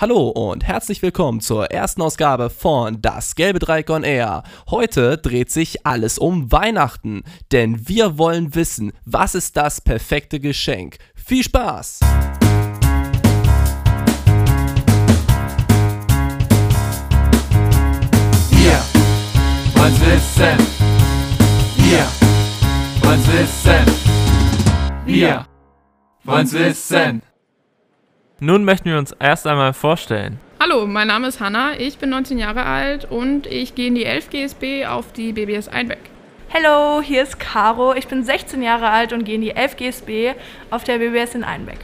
Hallo und herzlich willkommen zur ersten Ausgabe von Das Gelbe Dreieck on Air. Heute dreht sich alles um Weihnachten, denn wir wollen wissen, was ist das perfekte Geschenk. Viel Spaß! Wir wollen's wissen. Wir wollen's wissen. Wir wollen's wissen. Nun möchten wir uns erst einmal vorstellen. Hallo, mein Name ist Hanna, ich bin 19 Jahre alt und ich gehe in die 11 GSB auf die BBS Einbeck. Hallo, hier ist Caro. Ich bin 16 Jahre alt und gehe in die 11 GSB auf der BBS in Einbeck.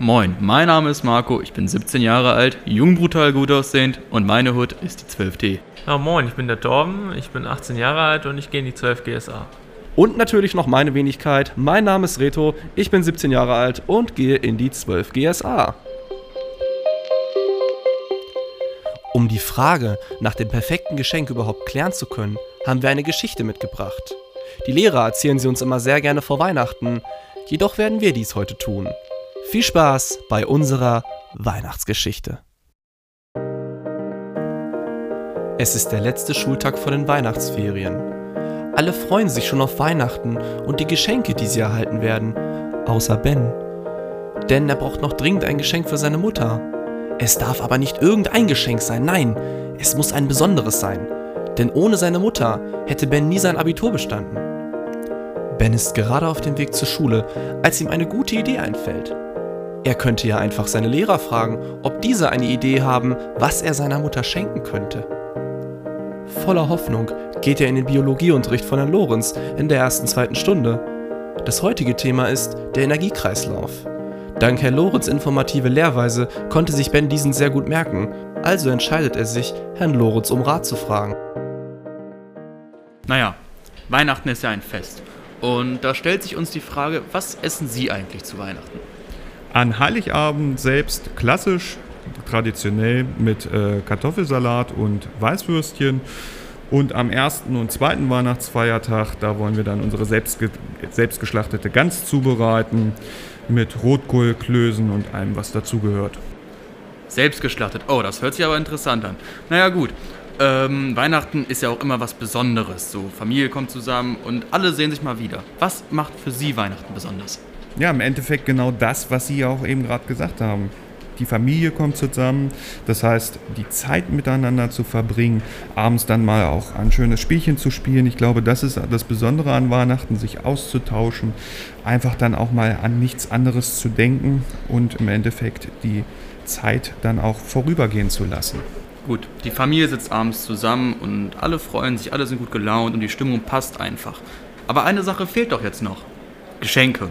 Moin, mein Name ist Marco, ich bin 17 Jahre alt, jung, brutal, gut aussehend und meine Hood ist die 12D. Ja, moin, ich bin der Torben, ich bin 18 Jahre alt und ich gehe in die 12 GSA. Und natürlich noch meine Wenigkeit. Mein Name ist Reto, ich bin 17 Jahre alt und gehe in die 12 GSA. Um die Frage nach dem perfekten Geschenk überhaupt klären zu können, haben wir eine Geschichte mitgebracht. Die Lehrer erzählen sie uns immer sehr gerne vor Weihnachten, jedoch werden wir dies heute tun. Viel Spaß bei unserer Weihnachtsgeschichte. Es ist der letzte Schultag vor den Weihnachtsferien. Alle freuen sich schon auf Weihnachten und die Geschenke, die sie erhalten werden, außer Ben. Denn er braucht noch dringend ein Geschenk für seine Mutter. Es darf aber nicht irgendein Geschenk sein, nein, es muss ein besonderes sein. Denn ohne seine Mutter hätte Ben nie sein Abitur bestanden. Ben ist gerade auf dem Weg zur Schule, als ihm eine gute Idee einfällt. Er könnte ja einfach seine Lehrer fragen, ob diese eine Idee haben, was er seiner Mutter schenken könnte. Voller Hoffnung geht er in den Biologieunterricht von Herrn Lorenz in der ersten, zweiten Stunde. Das heutige Thema ist der Energiekreislauf. Dank Herr Lorenz informative Lehrweise konnte sich Ben diesen sehr gut merken, also entscheidet er sich, Herrn Lorenz um Rat zu fragen. Naja, Weihnachten ist ja ein Fest. Und da stellt sich uns die Frage, was essen Sie eigentlich zu Weihnachten? An Heiligabend selbst klassisch, traditionell mit äh, Kartoffelsalat und Weißwürstchen. Und am ersten und zweiten Weihnachtsfeiertag, da wollen wir dann unsere selbstge selbstgeschlachtete Gans zubereiten mit Rotkohlklößen und allem, was dazugehört. Selbstgeschlachtet. Oh, das hört sich aber interessant an. Naja, gut. Ähm, Weihnachten ist ja auch immer was Besonderes. So, Familie kommt zusammen und alle sehen sich mal wieder. Was macht für Sie Weihnachten besonders? Ja, im Endeffekt genau das, was Sie auch eben gerade gesagt haben. Die Familie kommt zusammen, das heißt, die Zeit miteinander zu verbringen, abends dann mal auch ein schönes Spielchen zu spielen. Ich glaube, das ist das Besondere an Weihnachten, sich auszutauschen, einfach dann auch mal an nichts anderes zu denken und im Endeffekt die Zeit dann auch vorübergehen zu lassen. Gut, die Familie sitzt abends zusammen und alle freuen sich, alle sind gut gelaunt und die Stimmung passt einfach. Aber eine Sache fehlt doch jetzt noch. Geschenke.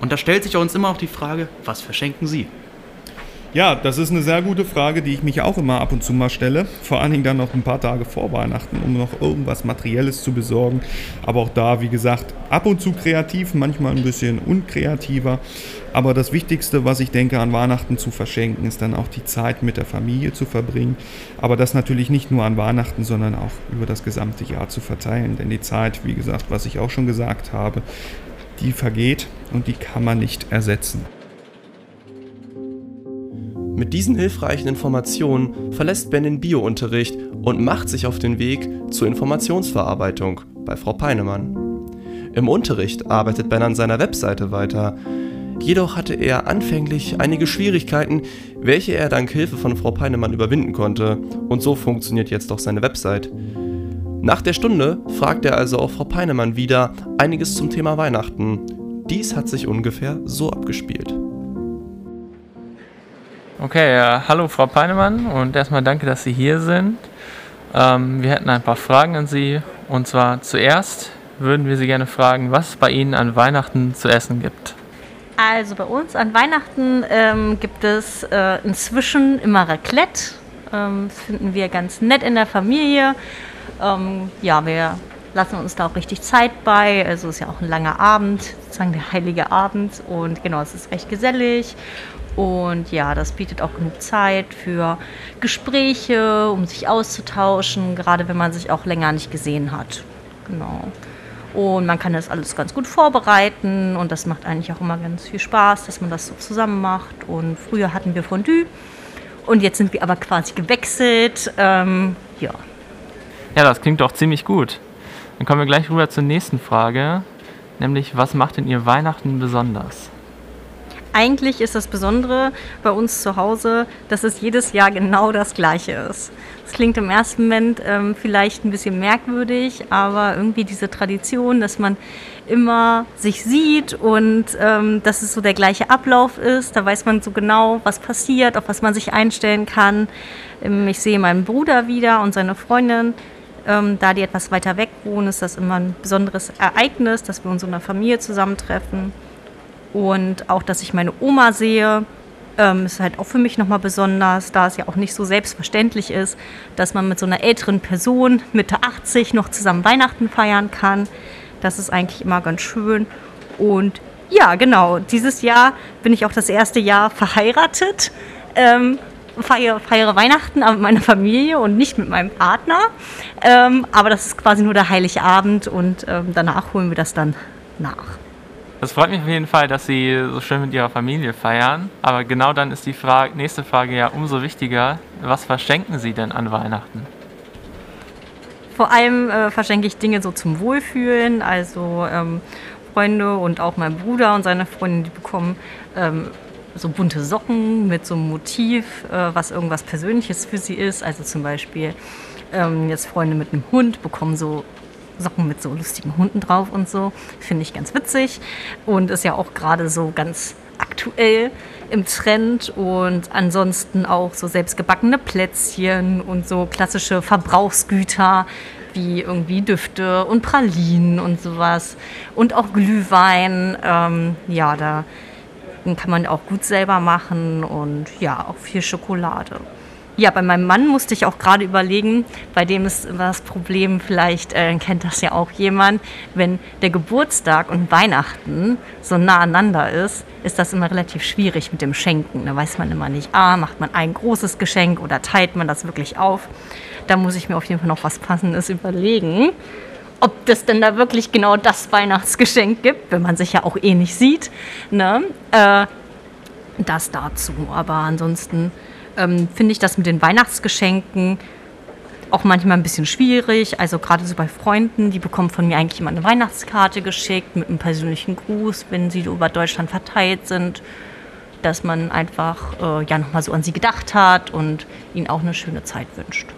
Und da stellt sich uns immer auch die Frage, was verschenken Sie? Ja, das ist eine sehr gute Frage, die ich mich auch immer ab und zu mal stelle. Vor allen Dingen dann noch ein paar Tage vor Weihnachten, um noch irgendwas Materielles zu besorgen. Aber auch da, wie gesagt, ab und zu kreativ, manchmal ein bisschen unkreativer. Aber das Wichtigste, was ich denke, an Weihnachten zu verschenken, ist dann auch die Zeit mit der Familie zu verbringen. Aber das natürlich nicht nur an Weihnachten, sondern auch über das gesamte Jahr zu verteilen. Denn die Zeit, wie gesagt, was ich auch schon gesagt habe, die vergeht und die kann man nicht ersetzen. Mit diesen hilfreichen Informationen verlässt Ben den Biounterricht und macht sich auf den Weg zur Informationsverarbeitung bei Frau Peinemann. Im Unterricht arbeitet Ben an seiner Webseite weiter, jedoch hatte er anfänglich einige Schwierigkeiten, welche er dank Hilfe von Frau Peinemann überwinden konnte, und so funktioniert jetzt auch seine Website. Nach der Stunde fragt er also auch Frau Peinemann wieder einiges zum Thema Weihnachten. Dies hat sich ungefähr so abgespielt. Okay, äh, hallo Frau Peinemann und erstmal danke, dass Sie hier sind. Ähm, wir hätten ein paar Fragen an Sie und zwar zuerst würden wir Sie gerne fragen, was es bei Ihnen an Weihnachten zu essen gibt. Also bei uns an Weihnachten ähm, gibt es äh, inzwischen immer Raclette. Ähm, das finden wir ganz nett in der Familie. Ähm, ja, wir lassen uns da auch richtig Zeit bei. Also es ist ja auch ein langer Abend, sozusagen der heilige Abend. Und genau, es ist recht gesellig. Und ja, das bietet auch genug Zeit für Gespräche, um sich auszutauschen, gerade wenn man sich auch länger nicht gesehen hat. Genau. Und man kann das alles ganz gut vorbereiten und das macht eigentlich auch immer ganz viel Spaß, dass man das so zusammen macht. Und früher hatten wir Fondue Und jetzt sind wir aber quasi gewechselt. Ähm, ja. Ja, das klingt doch ziemlich gut. Dann kommen wir gleich rüber zur nächsten Frage, nämlich was macht denn ihr Weihnachten besonders? Eigentlich ist das Besondere bei uns zu Hause, dass es jedes Jahr genau das Gleiche ist. Es klingt im ersten Moment ähm, vielleicht ein bisschen merkwürdig, aber irgendwie diese Tradition, dass man immer sich sieht und ähm, dass es so der gleiche Ablauf ist, da weiß man so genau, was passiert, auf was man sich einstellen kann. Ähm, ich sehe meinen Bruder wieder und seine Freundin. Ähm, da die etwas weiter weg wohnen, ist das immer ein besonderes Ereignis, dass wir uns in einer Familie zusammentreffen. Und auch, dass ich meine Oma sehe, ähm, ist halt auch für mich nochmal besonders, da es ja auch nicht so selbstverständlich ist, dass man mit so einer älteren Person, Mitte 80, noch zusammen Weihnachten feiern kann. Das ist eigentlich immer ganz schön. Und ja, genau, dieses Jahr bin ich auch das erste Jahr verheiratet. Ähm, feiere, feiere Weihnachten mit meiner Familie und nicht mit meinem Partner. Ähm, aber das ist quasi nur der heilige Abend und ähm, danach holen wir das dann nach. Das freut mich auf jeden Fall, dass Sie so schön mit Ihrer Familie feiern. Aber genau dann ist die Frage, nächste Frage ja umso wichtiger. Was verschenken Sie denn an Weihnachten? Vor allem äh, verschenke ich Dinge so zum Wohlfühlen. Also ähm, Freunde und auch mein Bruder und seine Freundin, die bekommen ähm, so bunte Socken mit so einem Motiv, äh, was irgendwas Persönliches für sie ist. Also zum Beispiel ähm, jetzt Freunde mit einem Hund bekommen so Socken mit so lustigen Hunden drauf und so. Finde ich ganz witzig und ist ja auch gerade so ganz aktuell im Trend und ansonsten auch so selbstgebackene Plätzchen und so klassische Verbrauchsgüter wie irgendwie Düfte und Pralinen und sowas und auch Glühwein. Ähm, ja, da kann man auch gut selber machen und ja, auch viel Schokolade. Ja, bei meinem Mann musste ich auch gerade überlegen, bei dem ist das Problem, vielleicht äh, kennt das ja auch jemand, wenn der Geburtstag und Weihnachten so nah aneinander ist, ist das immer relativ schwierig mit dem Schenken. Da weiß man immer nicht, ah, macht man ein großes Geschenk oder teilt man das wirklich auf. Da muss ich mir auf jeden Fall noch was Passendes überlegen. Ob das denn da wirklich genau das Weihnachtsgeschenk gibt, wenn man sich ja auch eh nicht sieht. Ne? Äh, das dazu. Aber ansonsten ähm, finde ich das mit den Weihnachtsgeschenken auch manchmal ein bisschen schwierig. Also gerade so bei Freunden, die bekommen von mir eigentlich immer eine Weihnachtskarte geschickt mit einem persönlichen Gruß, wenn sie über Deutschland verteilt sind, dass man einfach äh, ja nochmal so an sie gedacht hat und ihnen auch eine schöne Zeit wünscht.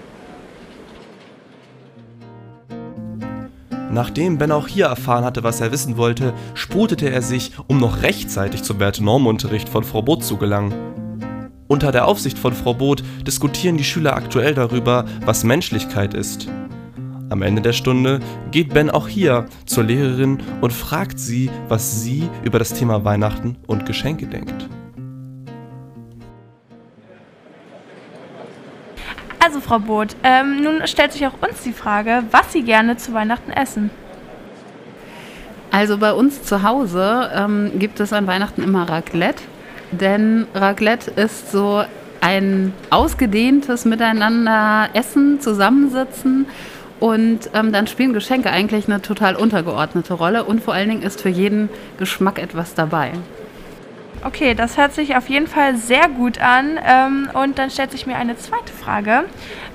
Nachdem Ben auch hier erfahren hatte, was er wissen wollte, sputete er sich, um noch rechtzeitig zum Werte-Norm-Unterricht von Frau Boot zu gelangen. Unter der Aufsicht von Frau Boot diskutieren die Schüler aktuell darüber, was Menschlichkeit ist. Am Ende der Stunde geht Ben auch hier zur Lehrerin und fragt sie, was sie über das Thema Weihnachten und Geschenke denkt. Also Frau Boot, ähm, nun stellt sich auch uns die Frage, was Sie gerne zu Weihnachten essen. Also bei uns zu Hause ähm, gibt es an Weihnachten immer Raclette denn Raclette ist so ein ausgedehntes Miteinander essen, zusammensitzen und ähm, dann spielen Geschenke eigentlich eine total untergeordnete Rolle und vor allen Dingen ist für jeden Geschmack etwas dabei. Okay, das hört sich auf jeden Fall sehr gut an. Ähm, und dann stellt sich mir eine zweite Frage.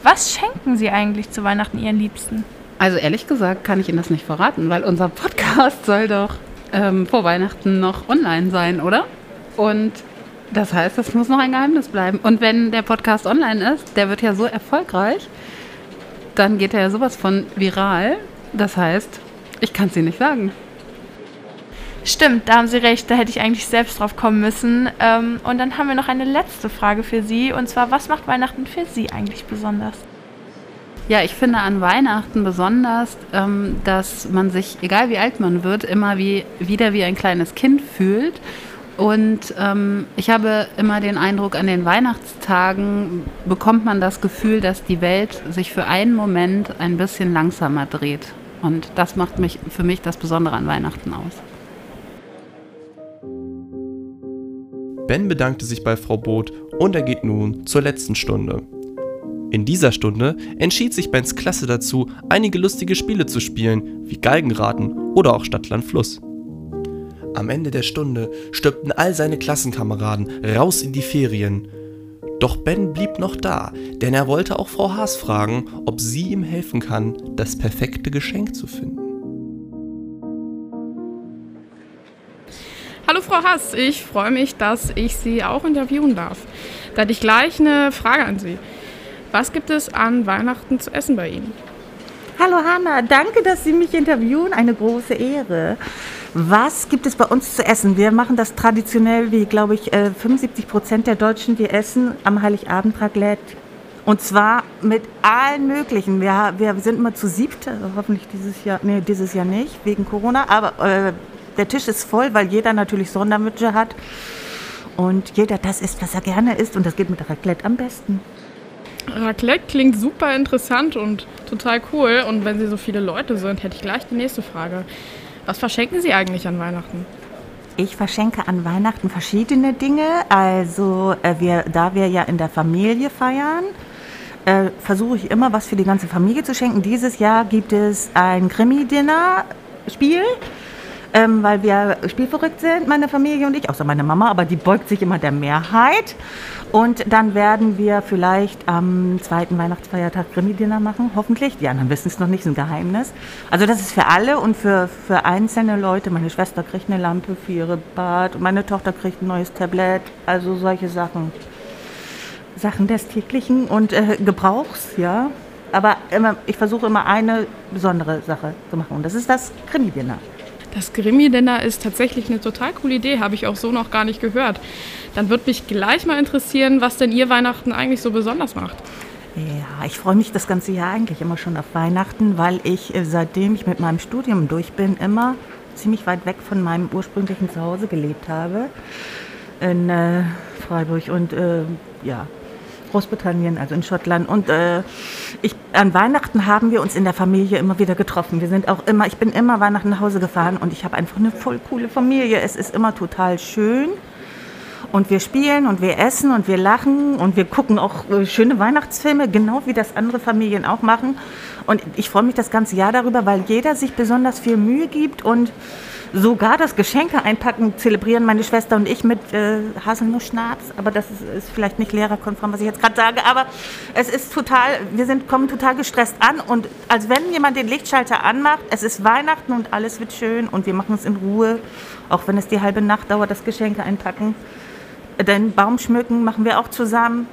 Was schenken Sie eigentlich zu Weihnachten Ihren Liebsten? Also ehrlich gesagt kann ich Ihnen das nicht verraten, weil unser Podcast soll doch ähm, vor Weihnachten noch online sein, oder? Und das heißt, das muss noch ein Geheimnis bleiben. Und wenn der Podcast online ist, der wird ja so erfolgreich, dann geht er ja sowas von viral. Das heißt, ich kann es Ihnen nicht sagen. Stimmt, da haben Sie recht, da hätte ich eigentlich selbst drauf kommen müssen. Ähm, und dann haben wir noch eine letzte Frage für Sie, und zwar, was macht Weihnachten für Sie eigentlich besonders? Ja, ich finde an Weihnachten besonders, ähm, dass man sich, egal wie alt man wird, immer wie, wieder wie ein kleines Kind fühlt und ähm, ich habe immer den Eindruck, an den Weihnachtstagen bekommt man das Gefühl, dass die Welt sich für einen Moment ein bisschen langsamer dreht. Und das macht mich für mich das Besondere an Weihnachten aus. Ben bedankte sich bei Frau Boot und er geht nun zur letzten Stunde. In dieser Stunde entschied sich Bens Klasse dazu, einige lustige Spiele zu spielen, wie Galgenraten oder auch Stadtland Fluss. Am Ende der Stunde stürmten all seine Klassenkameraden raus in die Ferien. Doch Ben blieb noch da, denn er wollte auch Frau Haas fragen, ob sie ihm helfen kann, das perfekte Geschenk zu finden. Hallo Frau Haas, ich freue mich, dass ich Sie auch interviewen darf. Da hätte ich gleich eine Frage an Sie. Was gibt es an Weihnachten zu essen bei Ihnen? Hallo Hanna, danke, dass Sie mich interviewen. Eine große Ehre. Was gibt es bei uns zu essen? Wir machen das traditionell, wie glaube ich 75 äh, Prozent der Deutschen, die essen am Heiligabend Raclette. Und zwar mit allen möglichen. Wir, wir sind immer zu siebt, also hoffentlich dieses Jahr, nee, dieses Jahr nicht, wegen Corona, aber äh, der Tisch ist voll, weil jeder natürlich Sondermütze hat. Und jeder das isst, was er gerne isst. Und das geht mit Raclette am besten. Raclette klingt super interessant und total cool. Und wenn Sie so viele Leute sind, hätte ich gleich die nächste Frage. Was verschenken Sie eigentlich an Weihnachten? Ich verschenke an Weihnachten verschiedene Dinge. Also, äh, wir, da wir ja in der Familie feiern, äh, versuche ich immer was für die ganze Familie zu schenken. Dieses Jahr gibt es ein Krimi-Dinner-Spiel ähm, weil wir spielverrückt sind, meine Familie und ich, außer meine Mama, aber die beugt sich immer der Mehrheit. Und dann werden wir vielleicht am zweiten Weihnachtsfeiertag Krimi-Dinner machen, hoffentlich. Die anderen wissen es noch nicht, ist ein Geheimnis. Also das ist für alle und für, für einzelne Leute. Meine Schwester kriegt eine Lampe für ihre Bad und meine Tochter kriegt ein neues Tablet. Also solche Sachen. Sachen des täglichen und äh, Gebrauchs, ja. Aber immer, ich versuche immer eine besondere Sache zu machen und das ist das Krimi-Dinner. Das Grimmi-Dinner ist tatsächlich eine total coole Idee, habe ich auch so noch gar nicht gehört. Dann würde mich gleich mal interessieren, was denn ihr Weihnachten eigentlich so besonders macht. Ja, ich freue mich das ganze Jahr eigentlich immer schon auf Weihnachten, weil ich, äh, seitdem ich mit meinem Studium durch bin, immer ziemlich weit weg von meinem ursprünglichen Zuhause gelebt habe. In äh, Freiburg und äh, ja, Großbritannien, also in Schottland. Und äh, ich, an Weihnachten haben wir uns in der Familie immer wieder getroffen. Wir sind auch immer, ich bin immer Weihnachten nach Hause gefahren und ich habe einfach eine voll coole Familie. Es ist immer total schön. Und wir spielen und wir essen und wir lachen und wir gucken auch äh, schöne Weihnachtsfilme, genau wie das andere Familien auch machen. Und ich freue mich das ganze Jahr darüber, weil jeder sich besonders viel Mühe gibt und sogar das Geschenke einpacken zelebrieren meine Schwester und ich mit äh, Haselnussschnarz. Aber das ist, ist, vielleicht nicht lehrerkonform, was ich jetzt gerade sage. Aber es ist total, wir sind, kommen total gestresst an und als wenn jemand den Lichtschalter anmacht, es ist Weihnachten und alles wird schön und wir machen es in Ruhe, auch wenn es die halbe Nacht dauert, das Geschenke einpacken. Den Baum schmücken machen wir auch zusammen.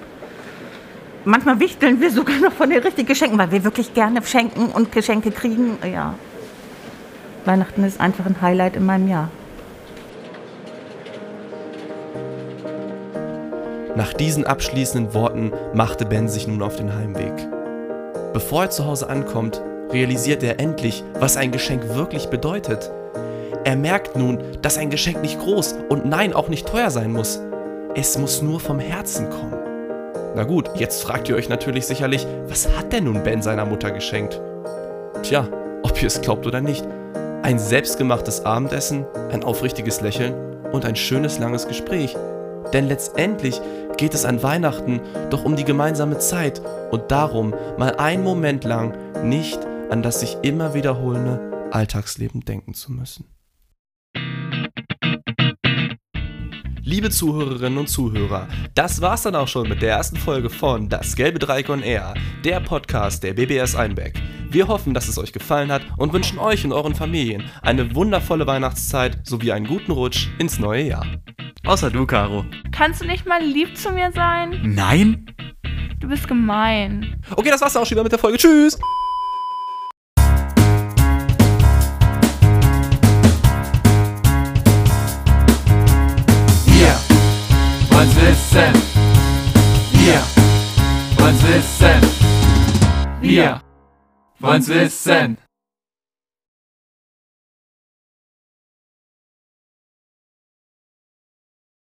Manchmal wichteln wir sogar noch von den richtigen Geschenken, weil wir wirklich gerne schenken und Geschenke kriegen. Ja, Weihnachten ist einfach ein Highlight in meinem Jahr. Nach diesen abschließenden Worten machte Ben sich nun auf den Heimweg. Bevor er zu Hause ankommt, realisiert er endlich, was ein Geschenk wirklich bedeutet. Er merkt nun, dass ein Geschenk nicht groß und nein, auch nicht teuer sein muss. Es muss nur vom Herzen kommen. Na gut, jetzt fragt ihr euch natürlich sicherlich, was hat denn nun Ben seiner Mutter geschenkt? Tja, ob ihr es glaubt oder nicht, ein selbstgemachtes Abendessen, ein aufrichtiges Lächeln und ein schönes langes Gespräch. Denn letztendlich geht es an Weihnachten doch um die gemeinsame Zeit und darum, mal einen Moment lang nicht an das sich immer wiederholende Alltagsleben denken zu müssen. Liebe Zuhörerinnen und Zuhörer, das war's dann auch schon mit der ersten Folge von Das Gelbe Dreieck on Air, der Podcast der BBS Einbeck. Wir hoffen, dass es euch gefallen hat und wünschen euch und euren Familien eine wundervolle Weihnachtszeit sowie einen guten Rutsch ins neue Jahr. Außer du, Caro. Kannst du nicht mal lieb zu mir sein? Nein? Du bist gemein. Okay, das war's auch schon wieder mit der Folge. Tschüss! wollen's wissen. Wir wollen's wissen. Wir wollen's wissen.